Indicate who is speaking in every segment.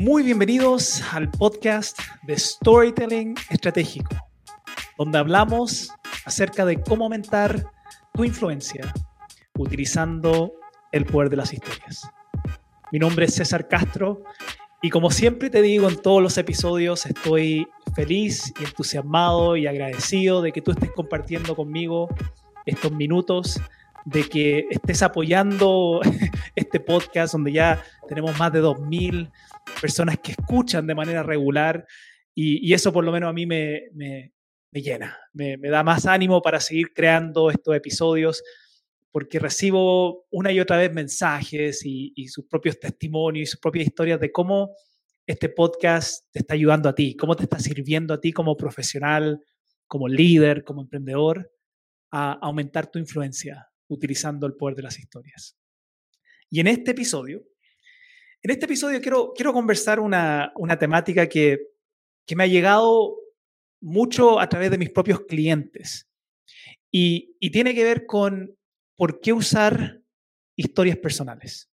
Speaker 1: Muy bienvenidos al podcast de Storytelling Estratégico, donde hablamos acerca de cómo aumentar tu influencia utilizando el poder de las historias. Mi nombre es César Castro y como siempre te digo en todos los episodios, estoy feliz y entusiasmado y agradecido de que tú estés compartiendo conmigo estos minutos, de que estés apoyando este podcast donde ya tenemos más de 2.000 personas que escuchan de manera regular y, eso por lo menos a mí me, me, llena, me, me, da más ánimo para seguir creando estos episodios porque recibo una y otra vez mensajes y, sus propios testimonios y sus propias historias de cómo este podcast te está ayudando a ti, cómo te está sirviendo a ti como profesional, como líder, como emprendedor, a aumentar tu influencia utilizando el poder de las historias. Y en este episodio, en este episodio quiero, quiero conversar una, una temática que, que me ha llegado mucho a través de mis propios clientes y, y tiene que ver con ¿por qué usar historias personales?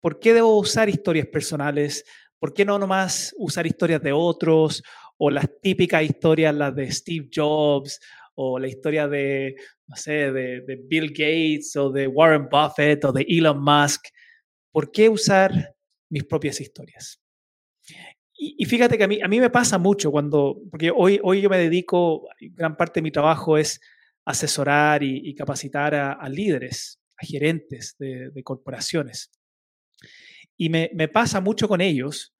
Speaker 1: ¿Por qué debo usar historias personales? ¿Por qué no nomás usar historias de otros o las típicas historias, las de Steve Jobs o la historia de, no sé, de, Bill Gates o de Warren Buffett o de Elon Musk? ¿Por qué usar mis propias historias? Y, fíjate que a mí, a mí me pasa mucho cuando, porque hoy, hoy yo me dedico, gran parte de mi trabajo es asesorar y, capacitar a, líderes, a gerentes de, corporaciones. Y me, pasa mucho con ellos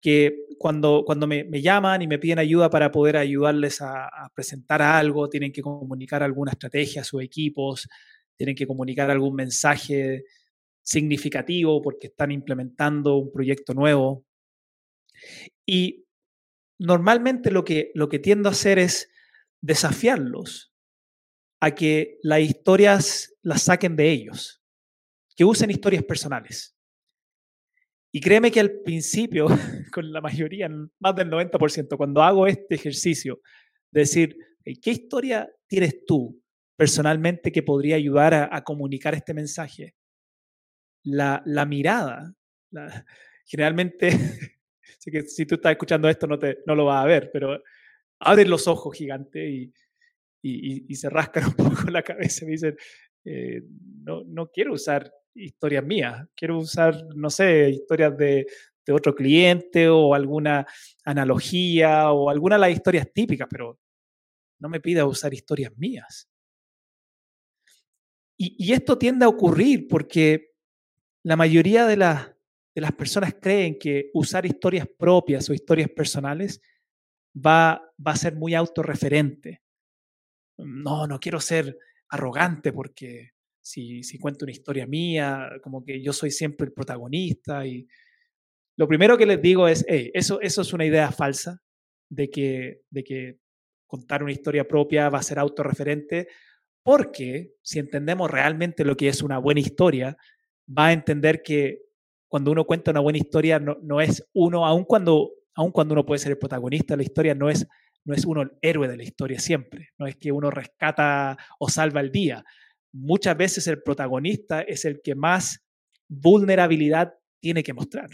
Speaker 1: que cuando, cuando me, llaman y me piden ayuda para poder ayudarles a, presentar algo, tienen que comunicar alguna estrategia a sus equipos, tienen que comunicar algún mensaje significativo porque están implementando un proyecto nuevo. Y normalmente lo que, lo que tiendo a hacer es desafiarlos a que las historias las saquen de ellos, que usen historias personales. Y créeme que al principio, con la mayoría, más del 90%, cuando hago este ejercicio, de decir, ¿qué historia tienes tú personalmente que podría ayudar a, comunicar este mensaje? La, mirada, generalmente, que si tú estás escuchando esto no, te, no lo vas a ver, pero abre los ojos gigante y, y, se rascan un poco la cabeza y dicen, eh, no, no quiero usar historias mías, quiero usar, no sé, historias de, otro cliente o alguna analogía o alguna de las historias típicas, pero no me pida usar historias mías. Y, esto tiende a ocurrir porque la mayoría de las personas creen que usar historias propias o historias personales va, va a ser muy autorreferente no, no quiero ser arrogante porque si, si cuento una historia mía, como que yo soy siempre el protagonista. Y lo primero que les digo es, eso, eso es una idea falsa de que, contar una historia propia va a ser autorreferente, porque si entendemos realmente lo que es una buena historia, va a entender que cuando uno cuenta una buena historia no, no es uno, aun cuando, aun cuando uno puede ser el protagonista de la historia, no es no es uno el héroe de la historia siempre, no es que uno rescata o salva el día. Muchas veces el protagonista es el que más vulnerabilidad tiene que mostrar.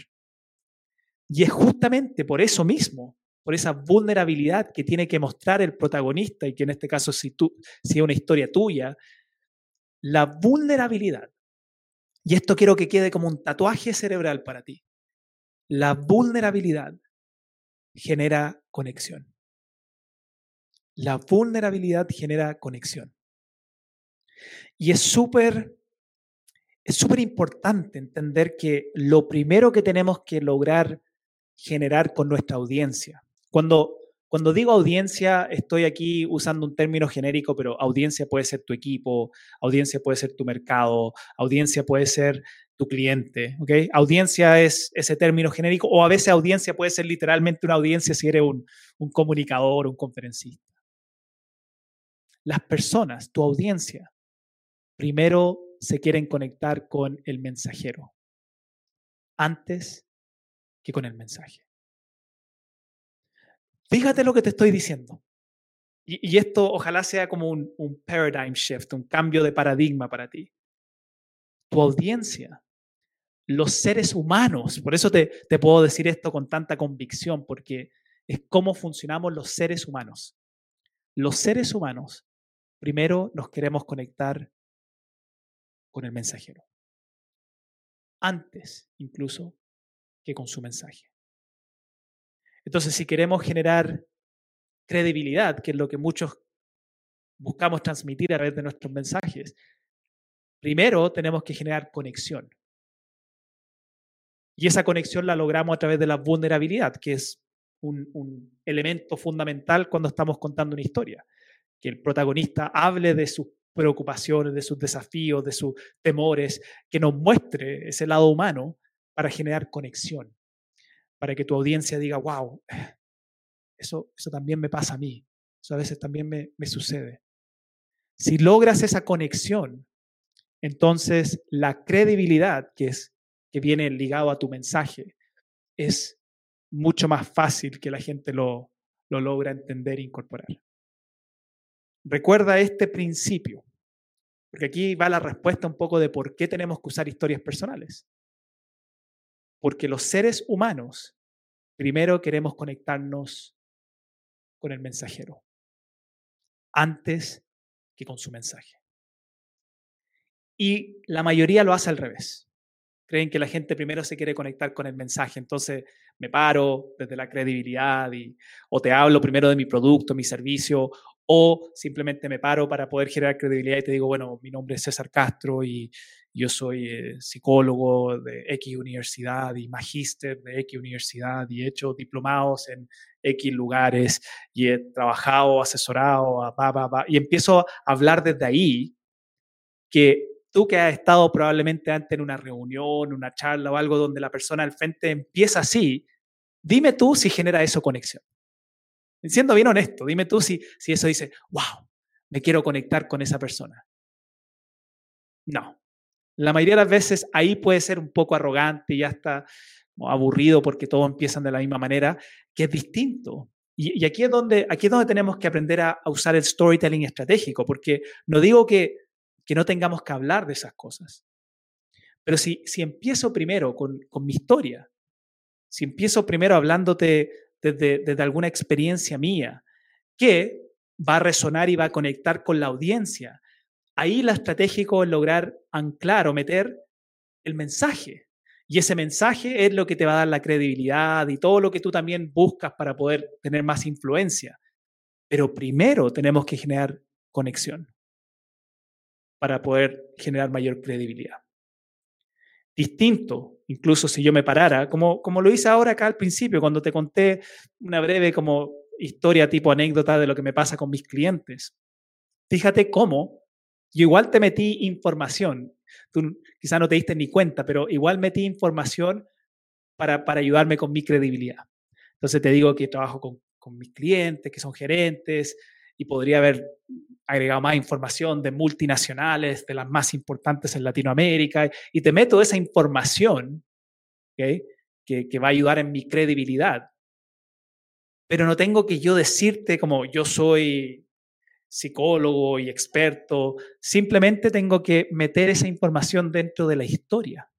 Speaker 1: Y es justamente por eso mismo, por esa vulnerabilidad que tiene que mostrar el protagonista, y que en este caso si, tú, si es una historia tuya, la vulnerabilidad, y esto quiero que quede como un tatuaje cerebral para ti, la vulnerabilidad genera conexión. La vulnerabilidad genera conexión. Y es súper es súper importante entender que lo primero que tenemos que lograr generar con nuestra audiencia, cuando, cuando digo audiencia, estoy aquí usando un término genérico, pero audiencia puede ser tu equipo, audiencia puede ser tu mercado, audiencia puede ser tu cliente, ¿ok? Audiencia es ese término genérico, o a veces audiencia puede ser literalmente una audiencia si eres un, un comunicador, un conferencista las personas, tu audiencia, primero se quieren conectar con el mensajero antes que con el mensaje. Fíjate lo que te estoy diciendo. Y, esto ojalá sea como un, un paradigm shift, un cambio de paradigma para ti. Tu audiencia los seres humanos, por eso te, te puedo decir esto con tanta convicción, porque es cómo funcionamos los seres humanos. Los seres humanos, primero nos queremos conectar con el mensajero, antes incluso que con su mensaje. Entonces, si queremos generar credibilidad, que es lo que muchos buscamos transmitir a través de nuestros mensajes, primero tenemos que generar conexión. Y esa conexión la logramos a través de la vulnerabilidad, que es un, elemento fundamental cuando estamos contando una historia. Que el protagonista hable de sus preocupaciones, de sus desafíos, de sus temores, que nos muestre ese lado humano para generar conexión, para que tu audiencia diga, wow, eso, eso también me pasa a mí, eso a veces también me, me sucede. Si logras esa conexión, entonces la credibilidad que es que viene ligado a tu mensaje es mucho más fácil que la gente lo, lo logra entender e incorporar. Recuerda este principio, porque aquí va la respuesta un poco de por qué tenemos que usar historias personales. Porque los seres humanos primero queremos conectarnos con el mensajero antes que con su mensaje. Y la mayoría lo hace al revés. Creen que la gente primero se quiere conectar con el mensaje, entonces me paro desde la credibilidad y, o te hablo primero de mi producto, mi servicio, o simplemente me paro para poder generar credibilidad y te digo, bueno, mi nombre es César Castro y yo soy eh, psicólogo de X universidad y magíster de X universidad y he hecho diplomados en X lugares y he trabajado, asesorado, y empiezo a hablar desde ahí que tú que has estado probablemente antes en una reunión, una charla o algo donde la persona al frente empieza así, dime tú si genera eso conexión. Siendo bien honesto, dime tú si, si eso dice, wow, me quiero conectar con esa persona. No. La mayoría de las veces ahí puede ser un poco arrogante y ya está aburrido porque todos empiezan de la misma manera, que es distinto. Y, aquí, es donde, aquí es donde tenemos que aprender a, usar el storytelling estratégico, porque no digo que, que no tengamos que hablar de esas cosas, pero si, si empiezo primero con, con mi historia, si empiezo primero hablándote desde, alguna experiencia mía, que va a resonar y va a conectar con la audiencia. Ahí lo estratégico es lograr anclar o meter el mensaje. Y ese mensaje es lo que te va a dar la credibilidad y todo lo que tú también buscas para poder tener más influencia. Pero primero tenemos que generar conexión para poder generar mayor credibilidad distinto, incluso si yo me parara, como, como lo hice ahora acá al principio, cuando te conté una breve como historia tipo anécdota de lo que me pasa con mis clientes. Fíjate cómo yo igual te metí información. Tú quizá no te diste ni cuenta, pero igual metí información para, para ayudarme con mi credibilidad. Entonces te digo que trabajo con, con mis clientes, que son gerentes, y podría haber agregado más información de multinacionales, de las más importantes en Latinoamérica, y te meto esa información que, que va a ayudar en mi credibilidad. Pero no tengo que yo decirte como yo soy psicólogo y experto, simplemente tengo que meter esa información dentro de la historia.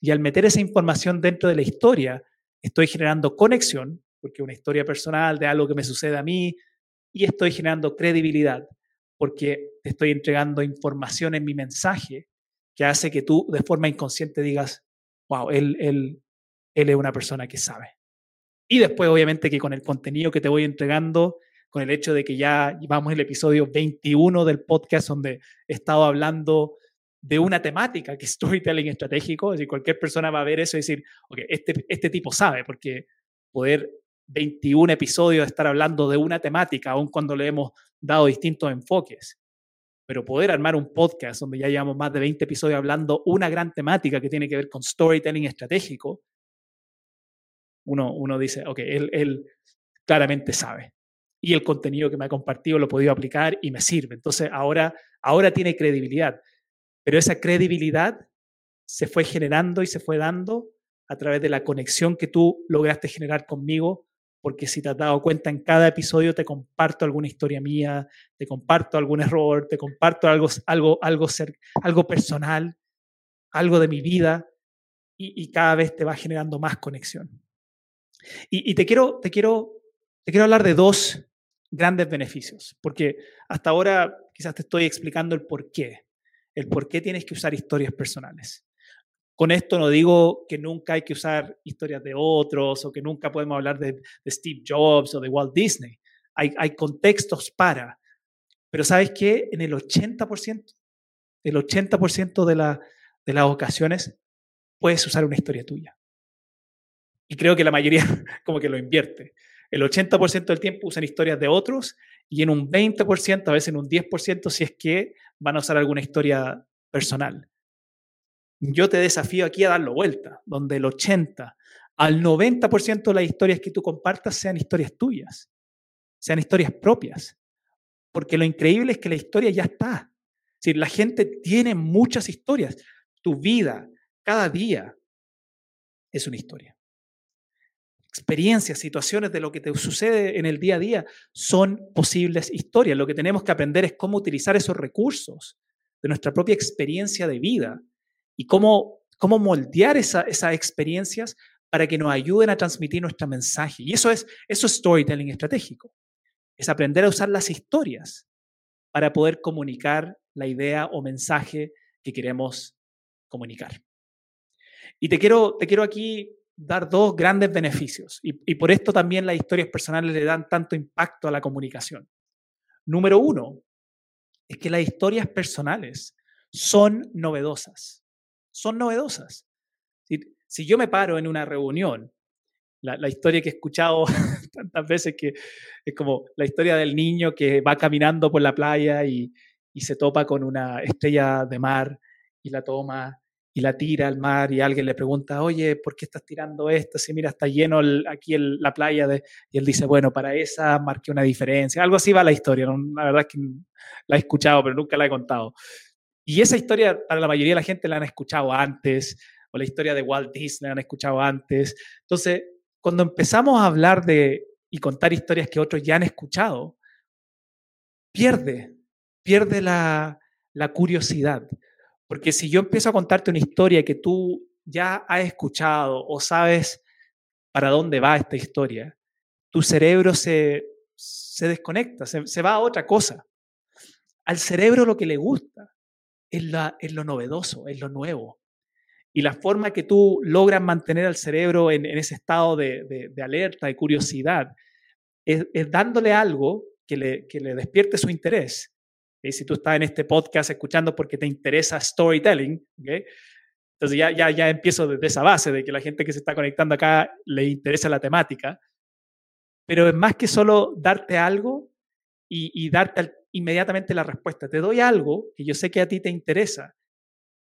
Speaker 1: Y al meter esa información dentro de la historia, estoy generando conexión, porque una historia personal de algo que me sucede a mí, y estoy generando credibilidad porque te estoy entregando información en mi mensaje que hace que tú de forma inconsciente digas, wow, él, él, él es una persona que sabe. Y después, obviamente, que con el contenido que te voy entregando, con el hecho de que ya vamos el episodio 21 del podcast donde he estado hablando de una temática que es storytelling estratégico, es decir, cualquier persona va a ver eso y decir, ok, este, este tipo sabe, porque poder 21 episodios de estar hablando de una temática, aun cuando le hemos dado distintos enfoques. Pero poder armar un podcast donde ya llevamos más de 20 episodios hablando una gran temática que tiene que ver con storytelling estratégico, uno, uno dice, ok, él, él claramente sabe. Y el contenido que me ha compartido lo he podido aplicar y me sirve. Entonces ahora, ahora tiene credibilidad. Pero esa credibilidad se fue generando y se fue dando a través de la conexión que tú lograste generar conmigo porque si te has dado cuenta, en cada episodio te comparto alguna historia mía, te comparto algún error, te comparto algo, algo, algo, personal, algo de mi vida, y, cada vez te va generando más conexión. Y, te, quiero, te, quiero, te quiero hablar de dos grandes beneficios, porque hasta ahora quizás te estoy explicando el por qué, el por qué tienes que usar historias personales. Con esto no digo que nunca hay que usar historias de otros o que nunca podemos hablar de, Steve Jobs o de Walt Disney. Hay, contextos para. Pero sabes qué? En el 80%, el 80% de, de las ocasiones puedes usar una historia tuya. Y creo que la mayoría como que lo invierte. El 80% del tiempo usan historias de otros y en un 20%, a veces en un 10%, si es que van a usar alguna historia personal. Yo te desafío aquí a darlo vuelta, donde el 80 al 90% de las historias que tú compartas sean historias tuyas, sean historias propias. Porque lo increíble es que la historia ya está. Si la gente tiene muchas historias. Tu vida, cada día, es una historia. Experiencias, situaciones de lo que te sucede en el día a día son posibles historias. Lo que tenemos que aprender es cómo utilizar esos recursos de nuestra propia experiencia de vida y cómo, cómo moldear esas experiencias para que nos ayuden a transmitir nuestro mensaje. Y eso es, eso es storytelling estratégico. Es aprender a usar las historias para poder comunicar la idea o mensaje que queremos comunicar. Y te quiero, te quiero aquí dar dos grandes beneficios. Y, y, por esto también las historias personales le dan tanto impacto a la comunicación. Número uno, es que las historias personales son novedosas son novedosas. Si, yo me paro en una reunión, la, historia que he escuchado tantas veces que es como la historia del niño que va caminando por la playa y, se topa con una estrella de mar y la toma y la tira al mar y alguien le pregunta, oye, ¿por qué estás tirando esto? Si mira, está lleno aquí la playa. De... Y él dice, bueno, para esa marqué una diferencia. Algo así va la historia. La verdad es que la he escuchado, pero nunca la he contado. Y esa historia para la mayoría de la gente la han escuchado antes, o la historia de Walt Disney la han escuchado antes. Entonces, cuando empezamos a hablar de y contar historias que otros ya han escuchado, pierde, pierde la, la curiosidad. Porque si yo empiezo a contarte una historia que tú ya has escuchado o sabes para dónde va esta historia, tu cerebro se, se desconecta, se, se va a otra cosa. Al cerebro lo que le gusta es, lo novedoso, es lo nuevo. Y la forma que tú logras mantener al cerebro en, ese estado de, alerta, de curiosidad, es, dándole algo que le, le, despierte su interés. Y Si tú estás en este podcast escuchando porque te interesa storytelling, entonces ya, ya, ya empiezo desde esa base de que la gente que se está conectando acá le interesa la temática. Pero es más que solo darte algo y, y darte al inmediatamente la respuesta. Te doy algo que yo sé que a ti te interesa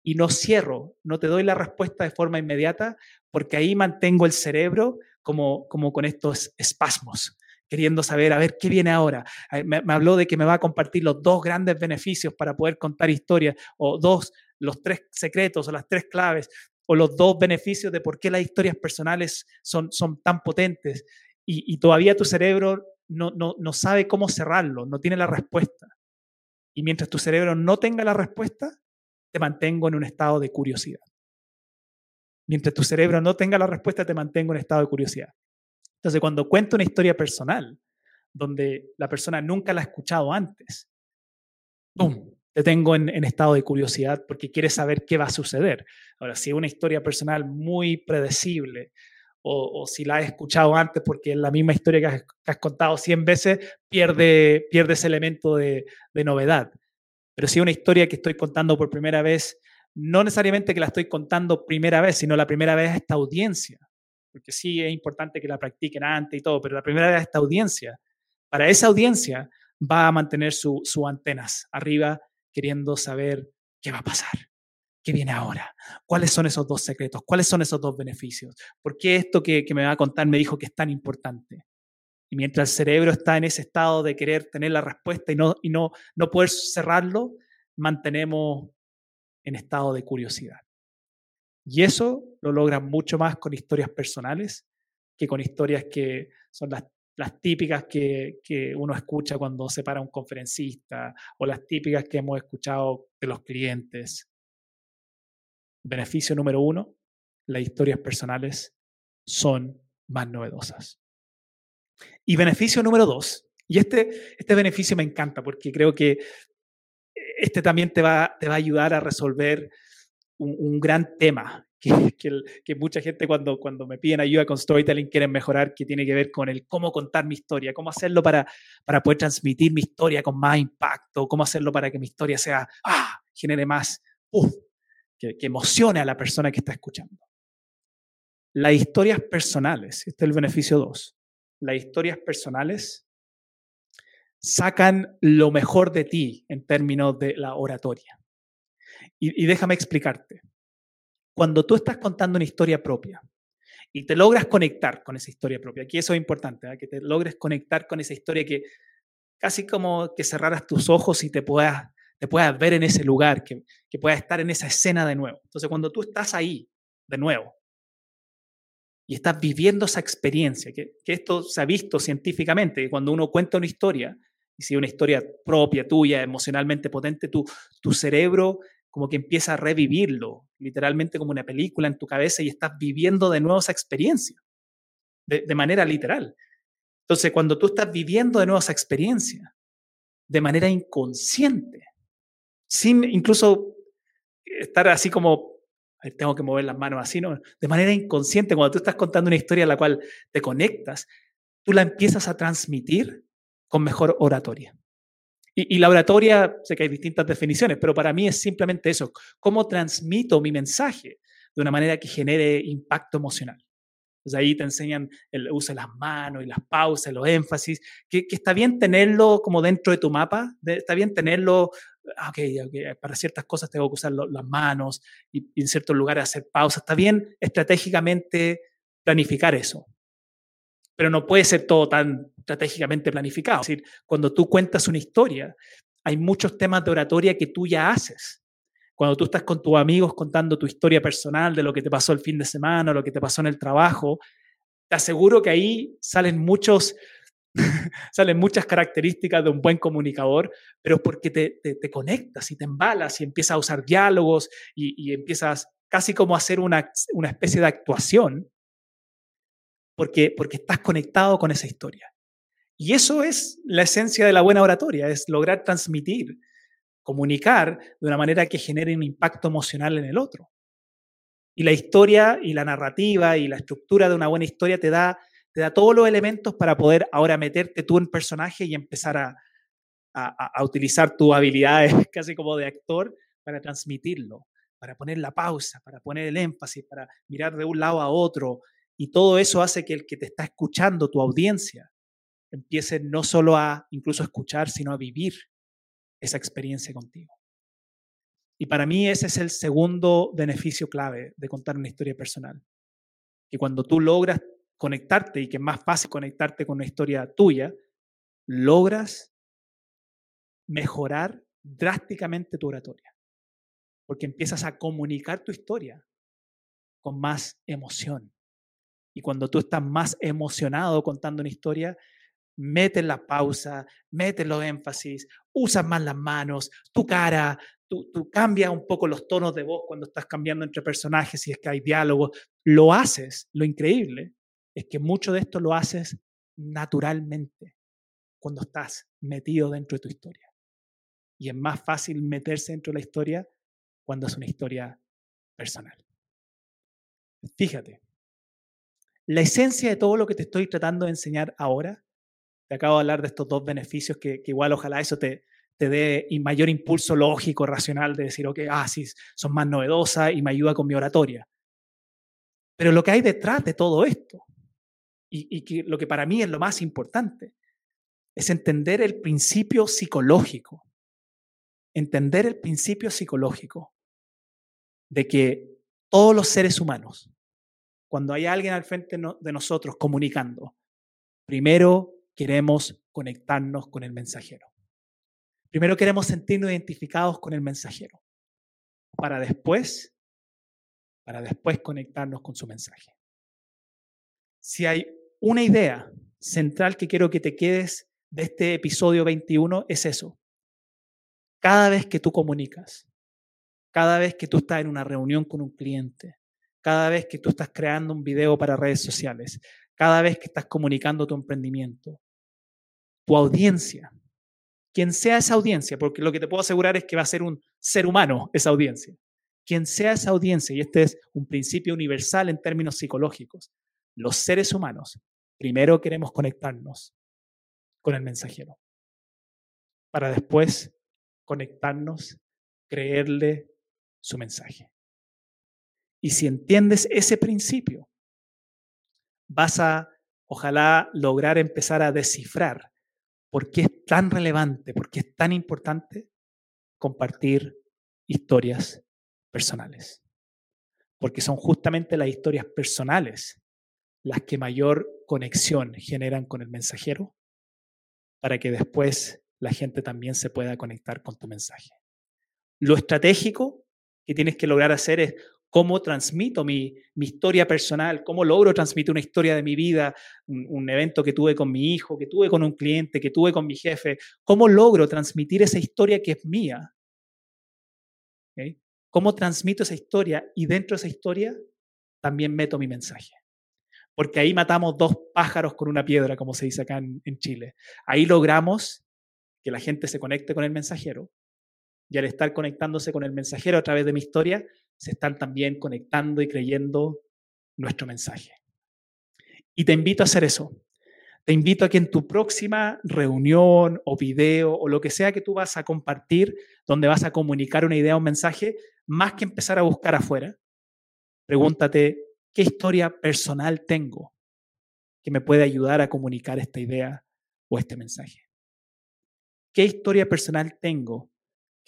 Speaker 1: y no cierro, no te doy la respuesta de forma inmediata porque ahí mantengo el cerebro como, como con estos espasmos, queriendo saber, a ver, ¿qué viene ahora? Me, habló de que me va a compartir los dos grandes beneficios para poder contar historias o dos, los tres secretos o las tres claves o los dos beneficios de por qué las historias personales son, son tan potentes. Y, todavía tu cerebro no, no, sabe cómo cerrarlo, no tiene la respuesta. Y mientras tu cerebro no tenga la respuesta, te mantengo en un estado de curiosidad. Mientras tu cerebro no tenga la respuesta, te mantengo en estado de curiosidad. Entonces, cuando cuento una historia personal, donde la persona nunca la ha escuchado antes, ¡pum! Te tengo en, en estado de curiosidad porque quieres saber qué va a suceder. Ahora, si es una historia personal muy predecible, o, si la has escuchado antes porque es la misma historia que has, contado 100 veces, pierde, pierde ese elemento de, de novedad. Pero si es una historia que estoy contando por primera vez, no necesariamente que la estoy contando primera vez, sino la primera vez a esta audiencia. Porque sí es importante que la practiquen antes y todo, pero la primera vez a esta audiencia. Para esa audiencia va a mantener sus antenas arriba queriendo saber qué va a pasar. ¿Qué viene ahora? ¿Cuáles son esos dos secretos? ¿Cuáles son esos dos beneficios? ¿Por qué esto que, me va a contar me dijo que es tan importante? Y mientras el cerebro está en ese estado de querer tener la respuesta y no, y no, no poder cerrarlo, mantenemos en estado de curiosidad. Y eso lo logran mucho más con historias personales que con historias que son las, típicas que, uno escucha cuando se para un conferencista o las típicas que hemos escuchado de los clientes. Beneficio número uno, las historias personales son más novedosas. Y beneficio número dos, y este, este beneficio me encanta porque creo que este también te va, te va a ayudar a resolver un, gran tema que, que, mucha gente cuando, cuando me piden ayuda con storytelling quieren mejorar, que tiene que ver con el cómo contar mi historia, cómo hacerlo para, para poder transmitir mi historia con más impacto, cómo hacerlo para que mi historia sea, ah, genere más, que, emocione a la persona que está escuchando. Las historias personales, este es el beneficio 2, las historias personales sacan lo mejor de ti en términos de la oratoria. Y, déjame explicarte. Cuando tú estás contando una historia propia y te logras conectar con esa historia propia, aquí eso es importante, ¿eh? que te logres conectar con esa historia que casi como que cerraras tus ojos y te puedas, te puedas ver en ese lugar, que, que puedas estar en esa escena de nuevo. Entonces, cuando tú estás ahí de nuevo, y estás viviendo esa experiencia, que, esto se ha visto científicamente, que cuando uno cuenta una historia, y si es una historia propia, tuya, emocionalmente potente, tu, tu cerebro como que empieza a revivirlo, literalmente como una película en tu cabeza y estás viviendo de nuevo esa experiencia, de, de manera literal. Entonces, cuando tú estás viviendo de nuevo esa experiencia, de manera inconsciente, sin incluso estar así como tengo que mover las manos así, ¿no? De manera inconsciente, cuando tú estás contando una historia a la cual te conectas, tú la empiezas a transmitir con mejor oratoria. Y, y, la oratoria, sé que hay distintas definiciones, pero para mí es simplemente eso, cómo transmito mi mensaje de una manera que genere impacto emocional. Entonces ahí te enseñan el uso de las manos y las pausas, los énfasis, que, que está bien tenerlo como dentro de tu mapa, está bien tenerlo Ah, ok, para ciertas cosas tengo que usar las manos y, en ciertos lugares hacer pausas. Está bien estratégicamente planificar eso, pero no puede ser todo tan estratégicamente planificado. Es decir, cuando tú cuentas una historia, hay muchos temas de oratoria que tú ya haces. Cuando tú estás con tus amigos contando tu historia personal de lo que te pasó el fin de semana, lo que te pasó en el trabajo, te aseguro que ahí salen muchos Salen muchas características de un buen comunicador, pero porque te, te, conectas y te embalas y empiezas a usar diálogos y, empiezas casi como a hacer una, una especie de actuación, porque, porque estás conectado con esa historia. Y eso es la esencia de la buena oratoria, es lograr transmitir, comunicar de una manera que genere un impacto emocional en el otro. Y la historia y la narrativa y la estructura de una buena historia te da te da todos los elementos para poder ahora meterte tú en personaje y empezar a, a, utilizar tus habilidades casi como de actor para transmitirlo, para poner la pausa, para poner el énfasis, para mirar de un lado a otro. Y todo eso hace que el que te está escuchando, tu audiencia, empiece no solo a incluso escuchar, sino a vivir esa experiencia contigo. Y para mí ese es el segundo beneficio clave de contar una historia personal. Que cuando tú logras conectarte y que es más fácil conectarte con una historia tuya, logras mejorar drásticamente tu oratoria. Porque empiezas a comunicar tu historia con más emoción. Y cuando tú estás más emocionado contando una historia, metes la pausa, metes los énfasis, usas más las manos, tu cara, tú, tú cambias un poco los tonos de voz cuando estás cambiando entre personajes, si es que hay diálogos, lo haces, lo increíble es que mucho de esto lo haces naturalmente cuando estás metido dentro de tu historia. Y es más fácil meterse dentro de la historia cuando es una historia personal. Fíjate, la esencia de todo lo que te estoy tratando de enseñar ahora, te acabo de hablar de estos dos beneficios que, igual ojalá eso te, dé mayor impulso lógico, racional de decir, ok, ah, sí, son más novedosas y me ayuda con mi oratoria. Pero lo que hay detrás de todo esto y, que lo que para mí es lo más importante, es entender el principio psicológico. Entender el principio psicológico de que todos los seres humanos, cuando hay alguien al frente de nosotros comunicando, primero queremos conectarnos con el mensajero. Primero queremos sentirnos identificados con el mensajero, para después, para después conectarnos con su mensaje. Si hay una idea central que quiero que te quedes de este episodio 21 es eso. Cada vez que tú comunicas, cada vez que tú estás en una reunión con un cliente, cada vez que tú estás creando un video para redes sociales, cada vez que estás comunicando tu emprendimiento, tu audiencia, quien sea esa audiencia, porque lo que te puedo asegurar es que va a ser un ser humano esa audiencia, quien sea esa audiencia, y este es un principio universal en términos psicológicos, los seres humanos primero queremos conectarnos con el mensajero, para después conectarnos, creerle su mensaje. Y si entiendes ese principio, vas a, ojalá, lograr empezar a descifrar por qué es tan relevante, por qué es tan importante compartir historias personales. Porque son justamente las historias personales las que mayor conexión generan con el mensajero para que después la gente también se pueda conectar con tu mensaje. Lo estratégico que tienes que lograr hacer es cómo transmito mi, historia personal, cómo logro transmitir una historia de mi vida, un, evento que tuve con mi hijo, que tuve con un cliente, que tuve con mi jefe, cómo logro transmitir esa historia que es mía. ¿Cómo transmito esa historia? Y dentro de esa historia también meto mi mensaje. Porque ahí matamos dos pájaros con una piedra, como se dice acá en Chile. Ahí logramos que la gente se conecte con el mensajero. Y al estar conectándose con el mensajero a través de mi historia, se están también conectando y creyendo nuestro mensaje. Y te invito a hacer eso. Te invito a que en tu próxima reunión o video o lo que sea que tú vas a compartir, donde vas a comunicar una idea o un mensaje, más que empezar a buscar afuera, pregúntate, ¿qué historia personal tengo que me puede ayudar a comunicar esta idea o este mensaje? ¿Qué historia personal tengo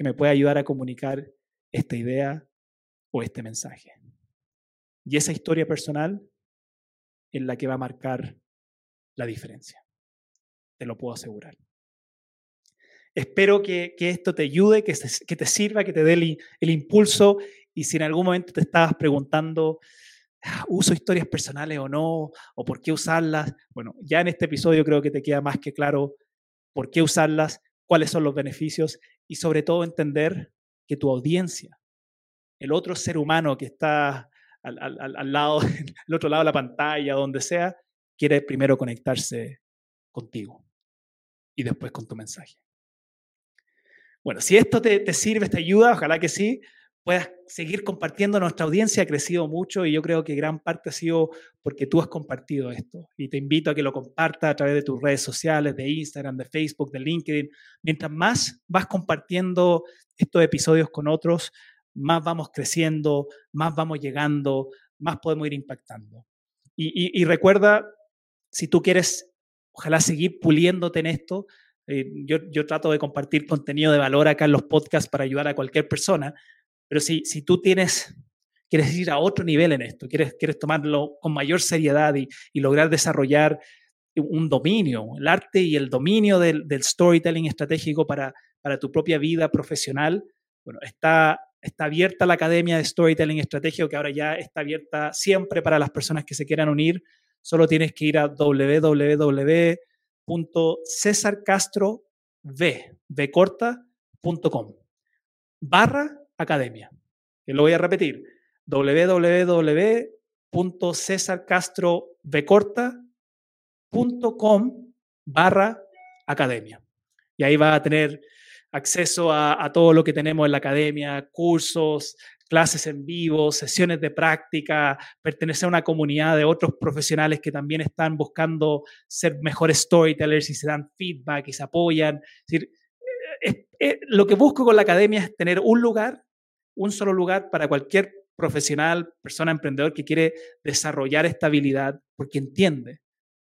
Speaker 1: que me puede ayudar a comunicar esta idea o este mensaje. Y esa historia personal es la que va a marcar la diferencia. Te lo puedo asegurar. Espero que, esto te ayude, que, que, te sirva, que te dé el, el, impulso. Y si en algún momento te estabas preguntando, ah, ¿uso historias personales o no? ¿O por qué usarlas? Bueno, ya en este episodio creo que te queda más que claro por qué usarlas, cuáles son los beneficios y sobre todo entender que tu audiencia el otro ser humano que está al, lado, al otro lado de la pantalla, donde sea, quiere primero conectarse contigo y después con tu mensaje. Bueno, si esto te, te sirve, te ayuda, ojalá que sí, puedas seguir compartiendo. Nuestra audiencia ha crecido mucho y yo creo que gran parte ha sido porque tú has compartido esto. Y te invito a que lo compartas a través de tus redes sociales, de Instagram, de Facebook, de LinkedIn. Mientras más vas compartiendo estos episodios con otros, más vamos creciendo, más vamos llegando, más podemos ir impactando. Y, recuerda, si tú quieres, ojalá seguir puliéndote en esto, eh, yo, yo, trato de compartir contenido de valor acá en los podcasts para ayudar a cualquier persona, pero si, si tú tienes, quieres ir a otro nivel en esto, quieres, quieres tomarlo con mayor seriedad y, lograr desarrollar un dominio, el arte y el dominio del, del storytelling estratégico para, para tu propia vida profesional, bueno, está Está abierta la Academia de Storytelling Estratégico, que ahora ya está abierta siempre para las personas que se quieran unir. Solo tienes que ir a www.cesarcastrov.com barra academia. Que lo voy a repetir. www.cesarcastrovcorta.com barra academia. Y ahí va a tener acceso a, todo lo que tenemos en la academia, cursos, clases en vivo, sesiones de práctica, pertenecer a una comunidad de otros profesionales que también están buscando ser mejores storytellers y se dan feedback y se apoyan. Decir, eh, eh, lo que busco con la academia es tener un lugar, un solo lugar para cualquier profesional, persona emprendedor que quiere desarrollar esta habilidad porque entiende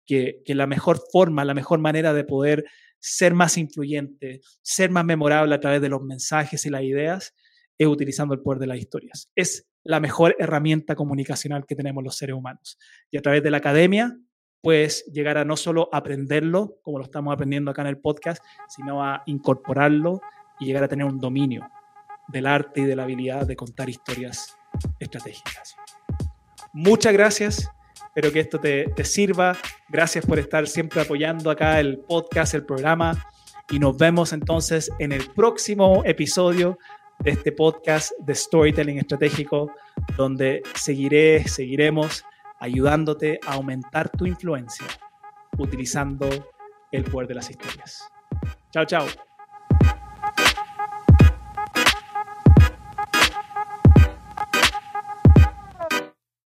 Speaker 1: que, que la mejor forma, la mejor manera de poder ser más influyente, ser más memorable a través de los mensajes y las ideas, es utilizando el poder de las historias. Es la mejor herramienta comunicacional que tenemos los seres humanos. Y a través de la academia, puedes llegar a no solo aprenderlo, como lo estamos aprendiendo acá en el podcast, sino a incorporarlo y llegar a tener un dominio del arte y de la habilidad de contar historias estratégicas. Muchas gracias Espero que esto te, te sirva. Gracias por estar siempre apoyando acá el podcast, el programa. Y nos vemos entonces en el próximo episodio de este podcast de Storytelling Estratégico donde seguiré, seguiremos ayudándote a aumentar tu influencia utilizando el poder de las historias. Chao, chao.